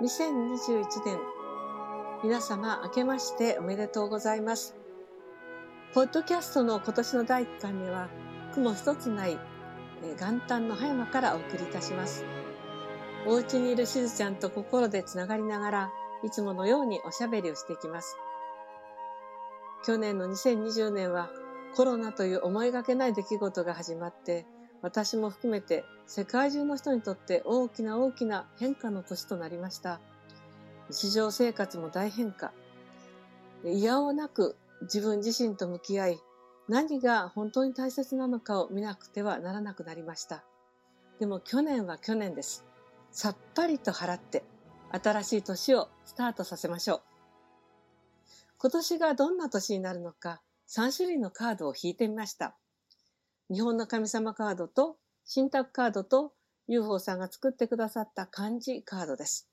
2021年、皆様明けましておめでとうございます。ポッドキャストの今年の第1回目は、雲一つない元旦の葉山からお送りいたします。お家にいるしずちゃんと心でつながりながら、いつものようにおしゃべりをしていきます。去年の2020年はコロナという思いがけない出来事が始まって、私も含めて世界中の人にとって大きな大きな変化の年となりました。日常生活も大変化。嫌をなく自分自身と向き合い、何が本当に大切なのかを見なくてはならなくなりました。でも去年は去年です。さっぱりと払って、新しい年をスタートさせましょう。今年がどんな年になるのか、3種類のカードを引いてみました。日本の神様カードと、信託カードと、UFO さんが作ってくださった漢字カードです。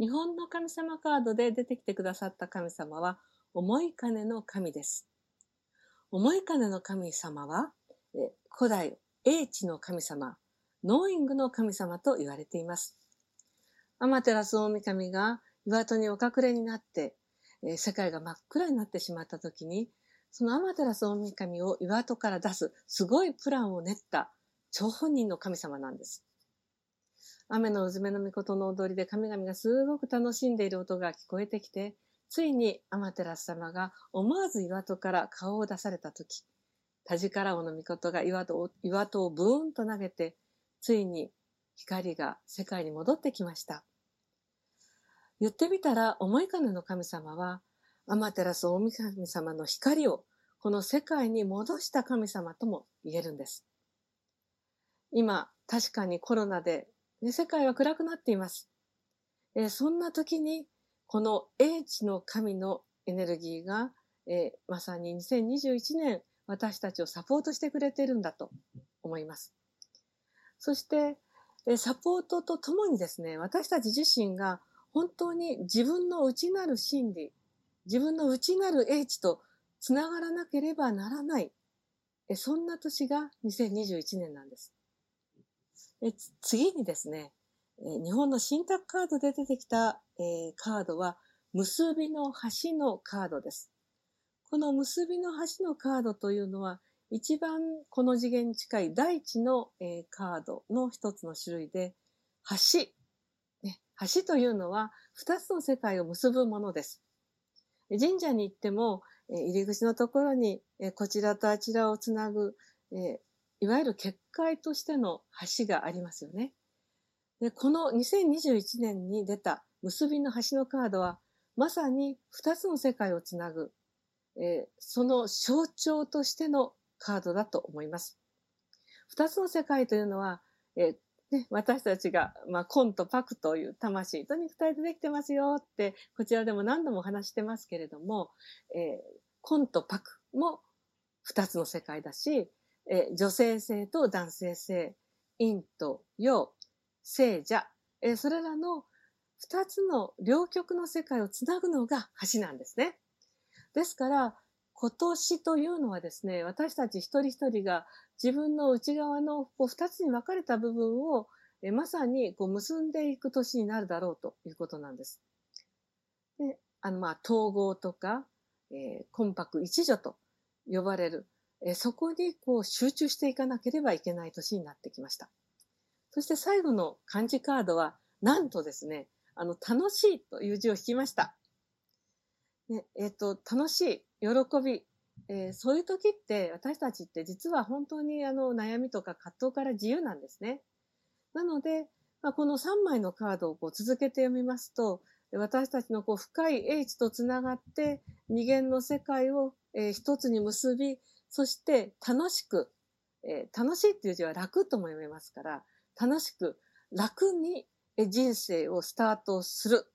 日本の神様カードで出てきてくださった神様は、思い金の神です。思い金の神様は、古代英知の神様、ノーイングの神様と言われています。アマテラス大神が岩戸にお隠れになって、世界が真っ暗になってしまった時に、そのアマテラス大神を岩戸から出すすごいプランを練った張本人の神様なんです。雨のうずめの御事の踊りで神々がすごく楽しんでいる音が聞こえてきて、ついにアマテラス様が思わず岩戸から顔を出されたとき、タジカラオの御事が岩戸を岩戸をブーンと投げて、ついに光が世界に戻ってきました。言ってみたら、思い金の神様は、アマテラス大神様の光をこの世界に戻した神様とも言えるんです。今、確かにコロナで、ね、世界は暗くなっています。えー、そんな時に、この英知の神のエネルギーが、えー、まさに2021年、私たちをサポートしてくれているんだと思います。そして、えサポートとともにですね、私たち自身が本当に自分の内なる真理、自分の内なる英知とつながらなければならない。そんな年が2021年なんです。次にですね、日本の信託カードで出てきた、カードは、結びの橋のカードです。この結びの橋のカードというのは、一番この次元に近い第一の、カードの一つの種類で、橋。橋というのは二つの世界を結ぶものです。神社に行っても、入り口のところに、こちらとあちらをつなぐ、いわゆる結界としての橋がありますよね。でこの2021年に出た結びの橋のカードは、まさに二つの世界をつなぐ、その象徴としてのカードだと思います。二つの世界というのは、ね、私たちが、まあ、コンとパクという魂と肉体でできてますよって、こちらでも何度も話してますけれども、えー、コンとパクも二つの世界だし、えー、女性性と男性性、陰と陽、聖者、えー、それらの二つの両極の世界をつなぐのが橋なんですね。ですから、今年というのはですね、私たち一人一人が自分の内側のこう二つに分かれた部分をえまさにこう結んでいく年になるだろうということなんです。であのまあ統合とか、えー、魂魄一助と呼ばれる、え、そこにこう集中していかなければいけない年になってきました。そして最後の漢字カードは、なんとですね、あの、楽しいという字を引きました。ね、え、ー、と、楽しい、喜び、えー、そういう時って私たちって実は本当にあの悩みとか葛藤から自由なんですね。なので、まあ、この3枚のカードをこう続けて読みますと、私たちのこう深い英知とつながって二元の世界を、えー、一つに結び、そして楽しく、えー、楽しいっていう字は楽とも読めますから、楽しく楽に人生をスタートする。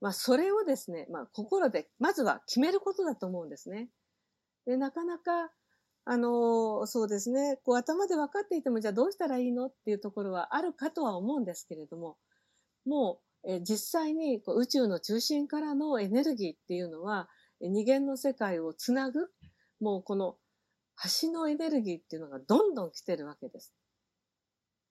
まあ、それをですね、まあ、心で、まずは決めることだと思うんですね。で、なかなか、あの、そうですね、こう頭で分かっていても、じゃあどうしたらいいのっていうところはあるかとは思うんですけれども、もう、え実際にこう宇宙の中心からのエネルギーっていうのは、二元の世界をつなぐ、もうこの橋のエネルギーっていうのがどんどん来てるわけです。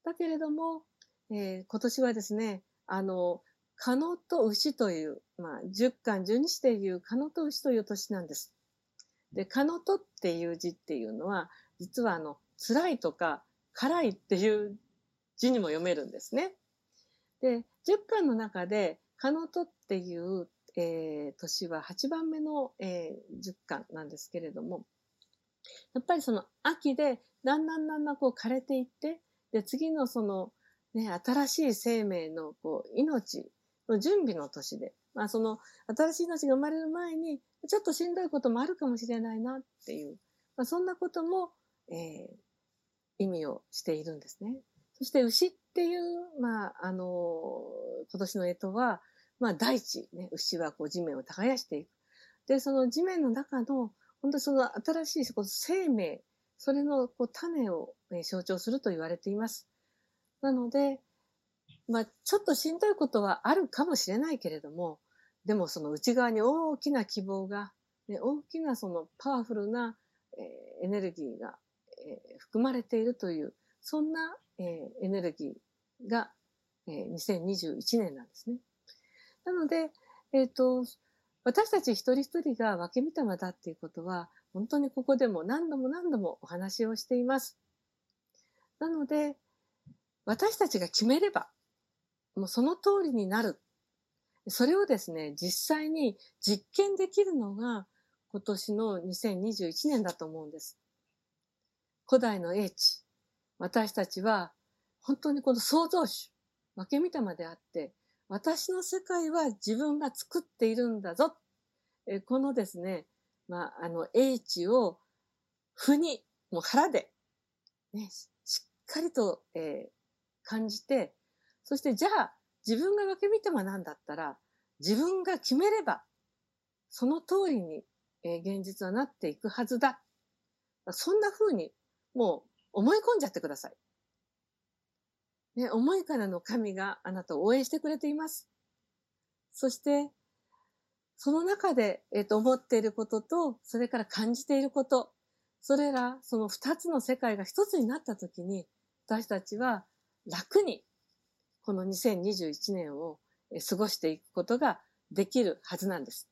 だけれども、えー、今年はですね、あの、カノと牛という、まあ、十巻十二支でいうカノと牛という年なんです。で、カノとっていう字っていうのは、実はあの、辛いとか辛いっていう字にも読めるんですね。で、十巻の中で、カノトっていう、えー、年は8番目の、えー、十巻なんですけれども、やっぱりその秋でだんだんだんだんこう枯れていって、で、次のその、ね、新しい生命のこう命準備の年で、まあその新しい命が生まれる前に、ちょっとしんどいこともあるかもしれないなっていう、まあ、そんなことも、えー、意味をしているんですね。そして牛っていう、まあ、あの、今年の干支は、まあ大地、ね、牛はこう地面を耕していく。で、その地面の中の、本当その新しい生命、それのこう種を、ね、象徴すると言われています。なので、まあ、ちょっとしんどいことはあるかもしれないけれども、でもその内側に大きな希望が、ね、大きなそのパワフルな、えー、エネルギーが、えー、含まれているという、そんな、えー、エネルギーが、えー、2021年なんですね。なので、えっ、ー、と、私たち一人一人が分け見たまだっていうことは、本当にここでも何度も何度もお話をしています。なので、私たちが決めれば、もうその通りになる。それをですね、実際に実験できるのが今年の2021年だと思うんです。古代の英知。私たちは本当にこの創造主、分け見たまであって、私の世界は自分が作っているんだぞ。えこのですね、まあ、あの、英知を、腑に、もう腹で、ね、しっかりと、えー、感じて、そしてじゃあ、自分が分け見てもなんだったら、自分が決めれば、その通りに、え、現実はなっていくはずだ。そんな風に、もう思い込んじゃってください。ね、思いからの神があなたを応援してくれています。そして、その中で、えっ、と、思っていることと、それから感じていること、それら、その二つの世界が一つになったときに、私たちは楽に、この2021年を過ごしていくことができるはずなんです。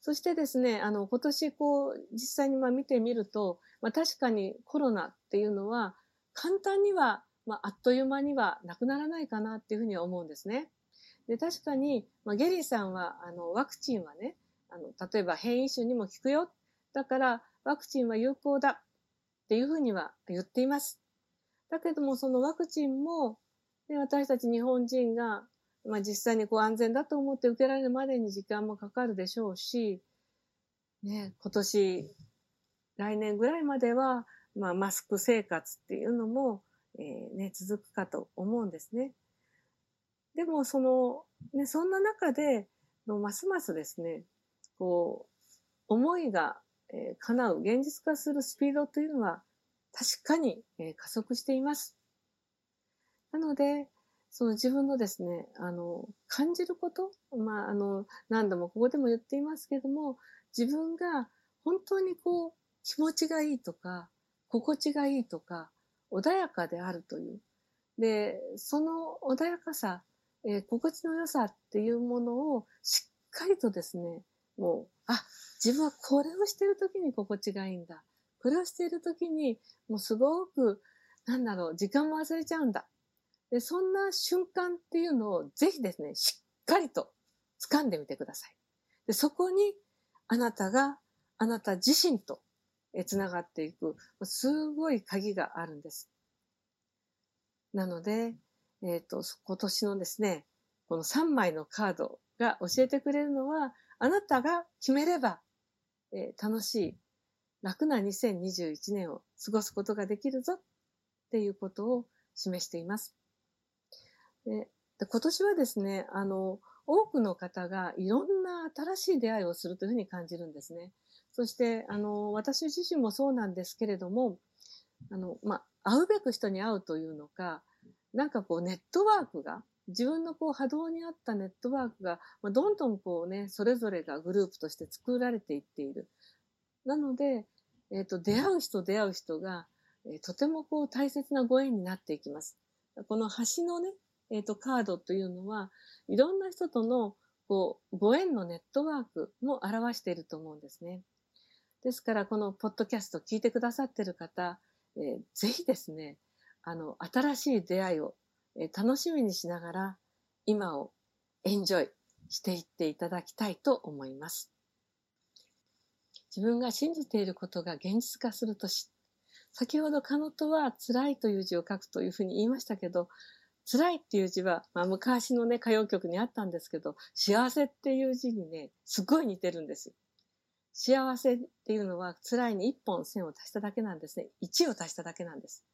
そしてですね、あの、今年こう、実際にまあ見てみると、まあ確かにコロナっていうのは、簡単にはまあ、あっという間にはなくならないかなっていうふうには思うんですね。で、確かに、まあ、ゲリーさんは、あの、ワクチンはね、あの、例えば変異種にも効くよ。だから、ワクチンは有効だっていうふうには言っています。だけども、そのワクチンも、ね、私たち日本人が、まあ、実際にこう安全だと思って受けられるまでに時間もかかるでしょうし、ね、今年、来年ぐらいまでは、まあ、マスク生活っていうのも、えー、ね、続くかと思うんですね。でも、その、ね、そんな中で、ますますですね、こう、思いが、えー、叶う、現実化するスピードというのは、確かに、えー、加速しています。なので、その自分のですね、あの、感じること、まあ、あの、何度もここでも言っていますけども、自分が本当にこう、気持ちがいいとか、心地がいいとか、穏やかであるという。で、その穏やかさ、えー、心地の良さっていうものをしっかりとですね、もう、あ、自分はこれをしてる時に心地がいいんだ。これをしている時に、もうすごく、なんだろう、時間も忘れちゃうんだ。で、そんな瞬間っていうのをぜひですね、しっかりと掴んでみてください。で、そこに、あなたが、あなた自身とつながっていく、すごい鍵があるんです。なので、えっ、ー、と、今年のですね、この3枚のカードが教えてくれるのは、あなたが決めれば、えー、楽しい、楽な2021年を過ごすことができるぞっていうことを示しています。で今年はですね、あの、多くの方がいろんな新しい出会いをするというふうに感じるんですね。そして、あの、私自身もそうなんですけれども、あの、まあ、会うべく人に会うというのか、なんかこうネットワークが、自分のこう波動に合ったネットワークが、まあ、どんどんこうね、それぞれがグループとして作られていっている。なので、えっ、ー、と、出会う人出会う人が、えー、とてもこう大切なご縁になっていきます。この橋のね、えっ、と、カードというのは、いろんな人とのこうご縁のネットワークも表していると思うんですね。ですから、このポッドキャスト聞いてくださってる方、えー、ぜひですね、あの、新しい出会いを、えー、楽しみにしながら、今をエンジョイしていっていただきたいと思います。自分が信じていることが現実化するとし、先ほどカノトは辛いという字を書くというふうに言いましたけど、辛いっていう字は、まあ、昔のね、歌謡曲にあったんですけど、幸せっていう字にね、すごい似てるんです。幸せっていうのは辛いに一本線を足しただけなんですね。一を足しただけなんです。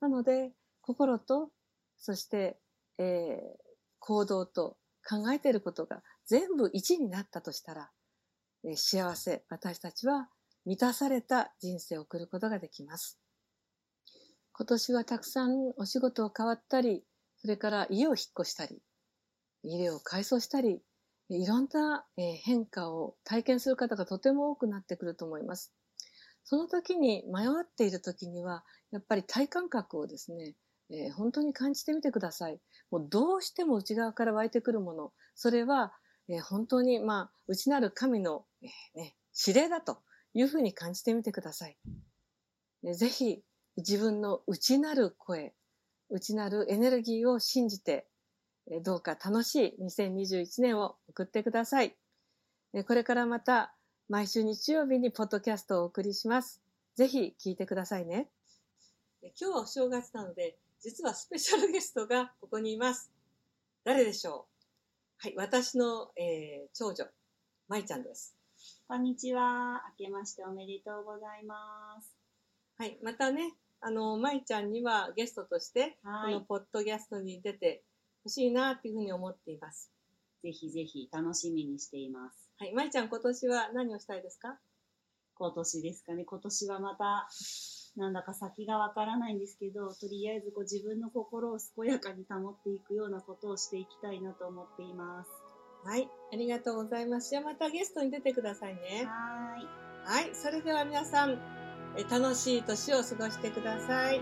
なので、心と、そして、えー、行動と考えていることが全部一になったとしたら、えー、幸せ、私たちは満たされた人生を送ることができます。今年はたくさんお仕事を変わったり、それから家を引っ越したり、家を改装したり、いろんな変化を体験する方がとても多くなってくると思います。その時に迷っている時には、やっぱり体感覚をですね、えー、本当に感じてみてください。もうどうしても内側から湧いてくるもの、それは、えー、本当に、まあ、内なる神の、えー、ね、指令だというふうに感じてみてください。ぜひ、自分の内なる声、内なるエネルギーを信じて、どうか楽しい2021年を送ってください。これからまた毎週日曜日にポッドキャストをお送りします。ぜひ聞いてくださいね。今日はお正月なので、実はスペシャルゲストがここにいます。誰でしょう？はい、私の、えー、長女、まいちゃんです。こんにちは。明けましておめでとうございます。はい、またね、あの、まいちゃんにはゲストとして、このポッドキャストに出てほしいなっていうふうに思っています。ぜひぜひ楽しみにしています。はい。まいちゃん、今年は何をしたいですか？今年ですかね。今年はまた、なんだか先がわからないんですけど、とりあえずこう自分の心を健やかに保っていくようなことをしていきたいなと思っています。はい。ありがとうございます。じゃあまたゲストに出てくださいね。はい。はい。それでは皆さん、え楽しい年を過ごしてください。